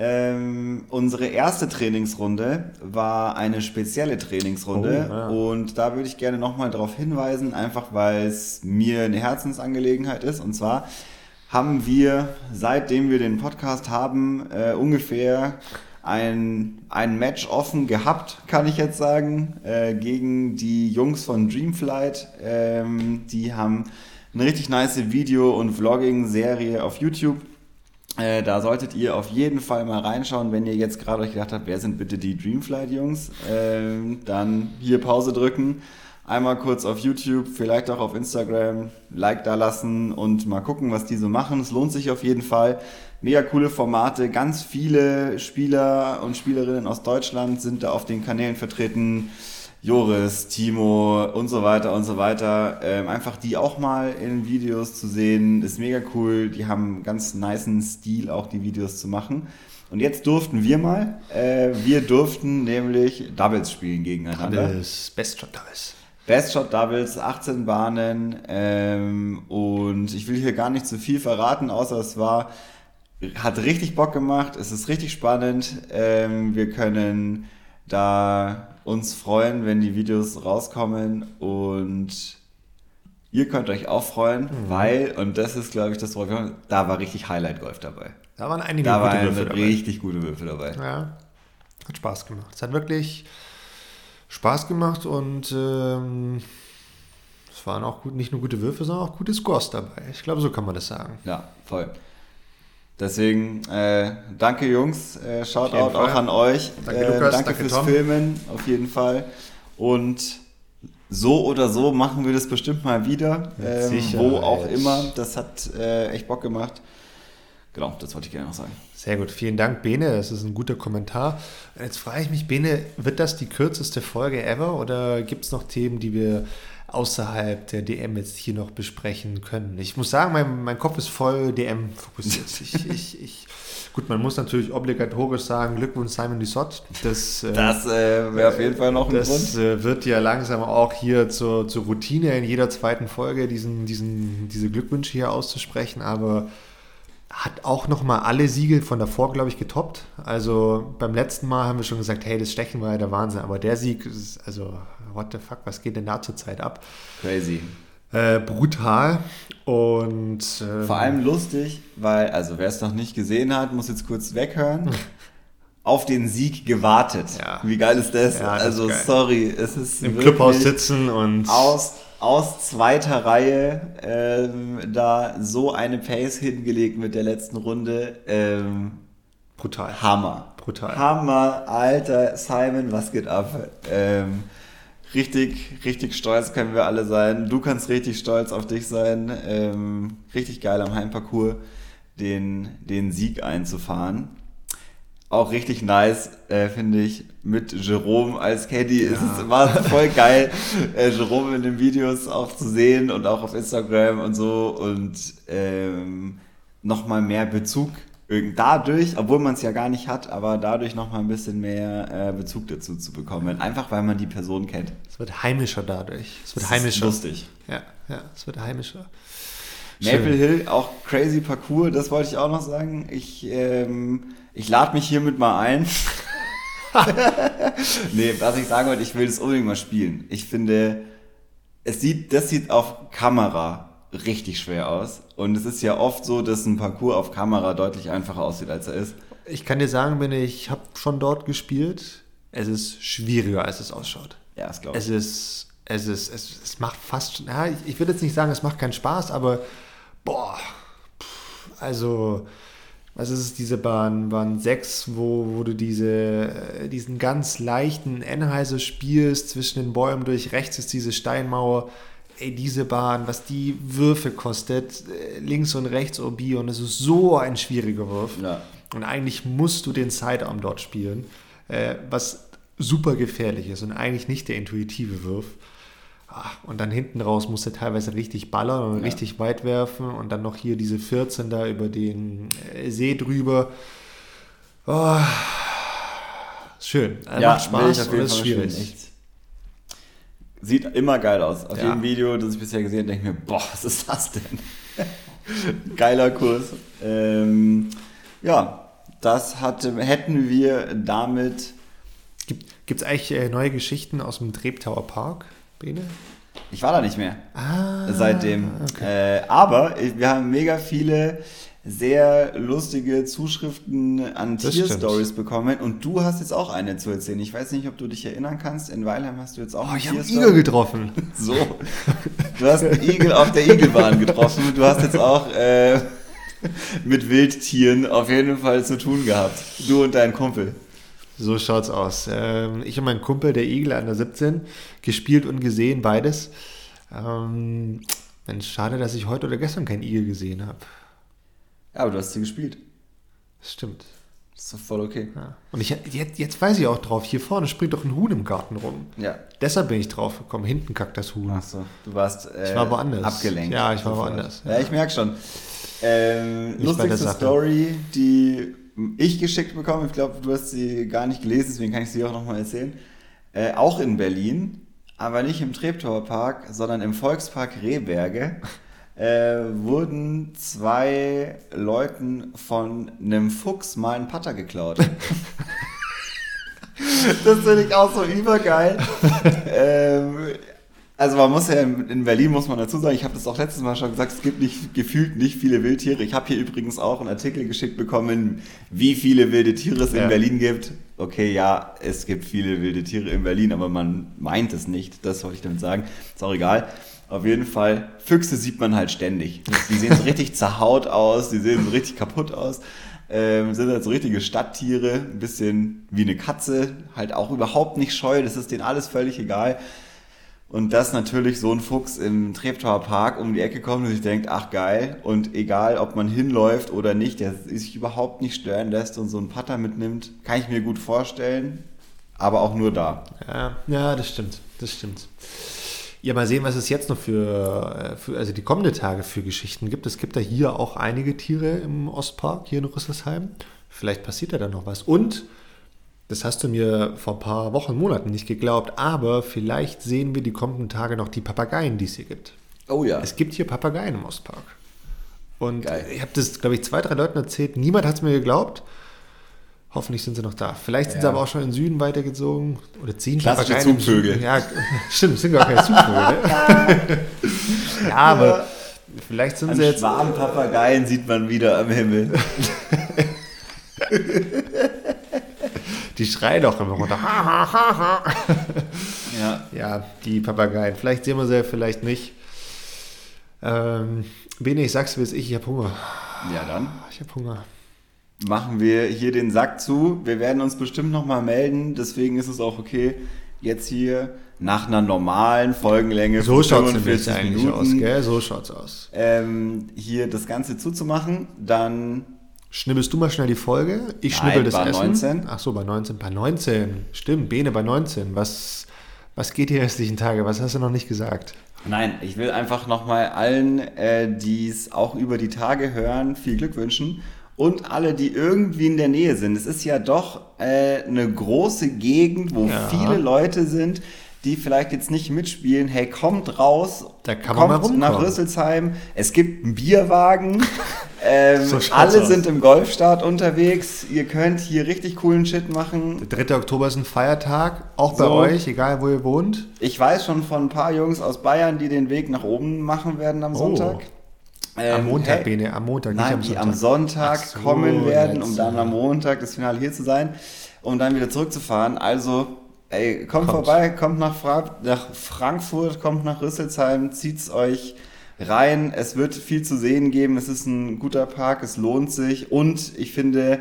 ähm, unsere erste Trainingsrunde war eine spezielle Trainingsrunde oh, ja. und da würde ich gerne nochmal darauf hinweisen, einfach weil es mir eine Herzensangelegenheit ist. Und zwar haben wir, seitdem wir den Podcast haben, äh, ungefähr ein, ein Match offen gehabt, kann ich jetzt sagen, äh, gegen die Jungs von Dreamflight. Ähm, die haben eine richtig nice Video- und Vlogging-Serie auf YouTube. Äh, da solltet ihr auf jeden Fall mal reinschauen, wenn ihr jetzt gerade euch gedacht habt, wer sind bitte die Dreamflight-Jungs? Ähm, dann hier Pause drücken einmal kurz auf YouTube, vielleicht auch auf Instagram, Like da lassen und mal gucken, was die so machen. Es lohnt sich auf jeden Fall. Mega coole Formate, ganz viele Spieler und Spielerinnen aus Deutschland sind da auf den Kanälen vertreten. Joris, Timo und so weiter und so weiter. Ähm, einfach die auch mal in Videos zu sehen, ist mega cool. Die haben ganz niceen Stil, auch die Videos zu machen. Und jetzt durften wir mal, äh, wir durften nämlich Doubles spielen gegeneinander. Doubles, Best Shot Doubles. Best Shot Doubles, 18 Bahnen ähm, und ich will hier gar nicht zu viel verraten, außer es war, hat richtig Bock gemacht, es ist richtig spannend. Ähm, wir können da uns freuen, wenn die Videos rauskommen und ihr könnt euch auch freuen, mhm. weil, und das ist glaube ich das, Wort, da war richtig Highlight Golf dabei. Da waren einige da gute Würfel dabei. richtig gute Würfel dabei. Ja, hat Spaß gemacht. Es hat wirklich Spaß gemacht und ähm, es waren auch gut, nicht nur gute Würfe, sondern auch gute Scores dabei. Ich glaube, so kann man das sagen. Ja, voll. Deswegen, äh, danke Jungs, äh, Shoutout auch an euch. Danke, äh, Lukas, danke, danke fürs Tom. Filmen, auf jeden Fall. Und so oder so machen wir das bestimmt mal wieder, ähm, wo auch immer. Das hat äh, echt Bock gemacht. Genau, das wollte ich gerne noch sagen. Sehr gut, vielen Dank, Bene. Das ist ein guter Kommentar. Jetzt frage ich mich, Bene, wird das die kürzeste Folge ever oder gibt es noch Themen, die wir außerhalb der DM jetzt hier noch besprechen können? Ich muss sagen, mein, mein Kopf ist voll DM fokussiert. ich, ich, ich, gut, man muss natürlich obligatorisch sagen, Glückwunsch Simon Dissot. Das, äh, das äh, wäre auf jeden Fall noch ein das, Grund. Das äh, wird ja langsam auch hier zur, zur Routine in jeder zweiten Folge, diesen, diesen, diese Glückwünsche hier auszusprechen, aber hat auch nochmal alle Siegel von davor, glaube ich, getoppt. Also beim letzten Mal haben wir schon gesagt, hey, das Stechen war ja der Wahnsinn. Aber der Sieg ist, also, what the fuck, was geht denn da zurzeit ab? Crazy. Äh, brutal und ähm, vor allem lustig, weil, also wer es noch nicht gesehen hat, muss jetzt kurz weghören. auf den Sieg gewartet. Ja. Wie geil ist das? Ja, das also ist sorry, es ist im Clubhaus sitzen und aus aus zweiter Reihe ähm, da so eine Pace hingelegt mit der letzten Runde. Ähm, brutal. Hammer. brutal. Hammer, Alter, Simon, was geht ab? Ähm, richtig, richtig stolz können wir alle sein. Du kannst richtig stolz auf dich sein. Ähm, richtig geil am Heimparcours den, den Sieg einzufahren. Auch richtig nice, äh, finde ich, mit Jerome als Caddy. Ja. Es war voll geil, äh, Jerome in den Videos auch zu sehen und auch auf Instagram und so und ähm, nochmal mehr Bezug dadurch, obwohl man es ja gar nicht hat, aber dadurch nochmal ein bisschen mehr äh, Bezug dazu zu bekommen. Einfach weil man die Person kennt. Es wird heimischer dadurch. Es wird das heimischer. Ist lustig. Ja, ja, es wird heimischer. Maple Hill, auch crazy Parcours, das wollte ich auch noch sagen. Ich, ähm, ich lade mich hiermit mal ein. nee, was ich sagen wollte, ich will das unbedingt mal spielen. Ich finde, es sieht, das sieht auf Kamera richtig schwer aus. Und es ist ja oft so, dass ein Parcours auf Kamera deutlich einfacher aussieht, als er ist. Ich kann dir sagen, wenn ich habe schon dort gespielt, es ist schwieriger, als es ausschaut. Ja, das glaube ich. Es ist, es ist, es, es macht fast, ja, ich, ich würde jetzt nicht sagen, es macht keinen Spaß, aber boah, also, was ist es, diese Bahn, Bahn 6, wo, wo du diese, äh, diesen ganz leichten Enheiser spielst, zwischen den Bäumen durch, rechts ist diese Steinmauer, ey, diese Bahn, was die Würfe kostet, äh, links und rechts OB und es ist so ein schwieriger Wurf. Ja. Und eigentlich musst du den Sidearm dort spielen, äh, was super gefährlich ist und eigentlich nicht der intuitive Wurf. Ah, und dann hinten raus musste teilweise richtig ballern und ja. richtig weit werfen und dann noch hier diese 14 da über den äh, See drüber. Oh, schön. Äh, ja, Macht Spaß und ist schwierig. Sieht immer geil aus. Auf ja. jedem Video, das ich bisher gesehen habe, denke ich mir, boah, was ist das denn? Geiler Kurs. Ähm, ja, das hatte, hätten wir damit. Gibt es eigentlich äh, neue Geschichten aus dem Treptower Park? Bene? Ich war da nicht mehr. Ah, seitdem. Okay. Äh, aber wir haben mega viele sehr lustige Zuschriften an Tierstories bekommen und du hast jetzt auch eine zu erzählen. Ich weiß nicht, ob du dich erinnern kannst. In Weilheim hast du jetzt auch oh, ich habe einen Igel getroffen. So. Du hast einen Igel auf der Igelbahn getroffen. Du hast jetzt auch äh, mit Wildtieren auf jeden Fall zu tun gehabt. Du und dein Kumpel. So schaut's aus. Ähm, ich und mein Kumpel, der Igel an der 17, gespielt und gesehen, beides. Ähm, Mensch, schade, dass ich heute oder gestern keinen Igel gesehen habe. Ja, aber du hast sie gespielt. Das stimmt. Das ist doch voll okay. Ja. Und ich, jetzt, jetzt weiß ich auch drauf, hier vorne springt doch ein Huhn im Garten rum. Ja. Deshalb bin ich drauf gekommen. Hinten kackt das Huhn. Ach so, du warst äh, ich war woanders. abgelenkt. Ja, ich war woanders. Ja, ja ich merke schon. Ähm, lustigste Story, die ich geschickt bekommen. Ich glaube, du hast sie gar nicht gelesen, deswegen kann ich sie auch nochmal erzählen. Äh, auch in Berlin, aber nicht im Treptower Park, sondern im Volkspark Rehberge. Äh, wurden zwei Leuten von einem Fuchs mal einen Putter geklaut. das finde ich auch so übergeil. ähm, also man muss ja in Berlin muss man dazu sagen, ich habe das auch letztes Mal schon gesagt, es gibt nicht gefühlt nicht viele Wildtiere. Ich habe hier übrigens auch einen Artikel geschickt bekommen, wie viele wilde Tiere es ja. in Berlin gibt. Okay, ja, es gibt viele wilde Tiere in Berlin, aber man meint es nicht. Das wollte ich damit sagen. Ist auch egal. Auf jeden Fall, Füchse sieht man halt ständig. Die sehen so richtig zerhaut aus, die sehen so richtig kaputt aus. Ähm, sind halt so richtige Stadttiere, ein bisschen wie eine Katze, halt auch überhaupt nicht scheu, das ist denen alles völlig egal. Und dass natürlich so ein Fuchs im Treptower Park um die Ecke kommt und sich denkt, ach geil, und egal ob man hinläuft oder nicht, der sich überhaupt nicht stören lässt und so einen Putter mitnimmt, kann ich mir gut vorstellen, aber auch nur da. Ja, ja das stimmt, das stimmt. Ja, mal sehen, was es jetzt noch für, äh, für, also die kommenden Tage für Geschichten gibt. Es gibt da hier auch einige Tiere im Ostpark, hier in Rüsselsheim. Vielleicht passiert da dann noch was. Und das hast du mir vor ein paar Wochen, Monaten nicht geglaubt, aber vielleicht sehen wir die kommenden Tage noch die Papageien, die es hier gibt. Oh ja. Es gibt hier Papageien im Ostpark. Und Geil. ich habe das, glaube ich, zwei, drei Leuten erzählt. Niemand hat es mir geglaubt. Hoffentlich sind sie noch da. Vielleicht sind ja. sie aber auch schon in den Süden weitergezogen. Oder ziehen Klassische Papageien Zugvögel. Ja, stimmt, sind gar keine Zugvögel. Ne? ja, aber vielleicht sind An sie jetzt. Schwarm Papageien sieht man wieder am Himmel. Die schreien doch immer runter. ja. ja, die Papageien. Vielleicht sehen wir sie, vielleicht nicht. Ähm, Bene, ich sag's wie es ich, ich habe Hunger. Ja, dann. Ich habe Hunger. Machen wir hier den Sack zu. Wir werden uns bestimmt nochmal melden, deswegen ist es auch okay, jetzt hier nach einer normalen Folgenlänge so von 45 eigentlich Minuten, aus, gell? So schaut's aus. Ähm, hier das Ganze zuzumachen, dann Schnibbelst du mal schnell die Folge? Ich schnibbel das bei Essen. 19. Ach so, bei 19. Bei 19. Stimmt, Bene bei 19. Was, was geht die restlichen Tage? Was hast du noch nicht gesagt? Nein, ich will einfach nochmal allen, äh, die es auch über die Tage hören, viel Glück wünschen. Und alle, die irgendwie in der Nähe sind. Es ist ja doch äh, eine große Gegend, wo ja. viele Leute sind, die vielleicht jetzt nicht mitspielen. Hey, kommt raus, da kann man kommt nach Rüsselsheim. Es gibt einen Bierwagen. ähm, so alle aus. sind im Golfstart unterwegs. Ihr könnt hier richtig coolen Shit machen. Der 3. Oktober ist ein Feiertag, auch bei so. euch, egal wo ihr wohnt. Ich weiß schon von ein paar Jungs aus Bayern, die den Weg nach oben machen werden am oh. Sonntag. Ähm, am Montag, hey, Bene, am Montag, nein, nicht am Sonntag. Die am Sonntag so, kommen werden, um dann am Montag das Finale hier zu sein, um dann wieder zurückzufahren. Also Ey, kommt, kommt. vorbei, kommt nach, Fra nach Frankfurt, kommt nach Rüsselsheim, zieht's euch rein. Es wird viel zu sehen geben. Es ist ein guter Park, es lohnt sich. Und ich finde,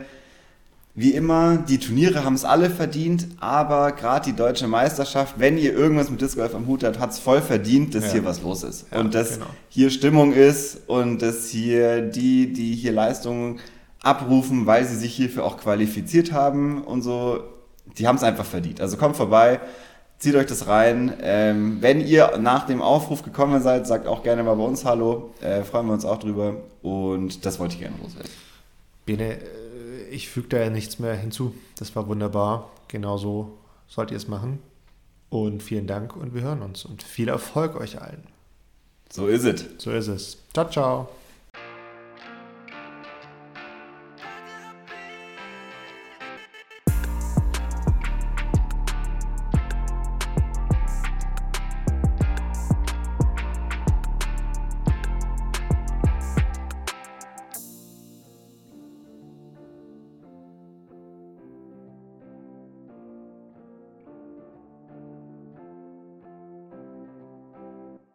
wie immer, die Turniere haben es alle verdient, aber gerade die deutsche Meisterschaft, wenn ihr irgendwas mit Disc Golf am Hut habt, hat es voll verdient, dass ja. hier was los ist. Ja, und dass genau. hier Stimmung ist und dass hier die, die hier Leistungen abrufen, weil sie sich hierfür auch qualifiziert haben und so die haben es einfach verdient. Also kommt vorbei, zieht euch das rein. Ähm, wenn ihr nach dem Aufruf gekommen seid, sagt auch gerne mal bei uns Hallo. Äh, freuen wir uns auch drüber. Und das wollte ich gerne loswerden. Bene, äh, ich füge da ja nichts mehr hinzu. Das war wunderbar. Genauso sollt ihr es machen. Und vielen Dank und wir hören uns. Und viel Erfolg euch allen. So ist es. So ist es. Ciao, ciao.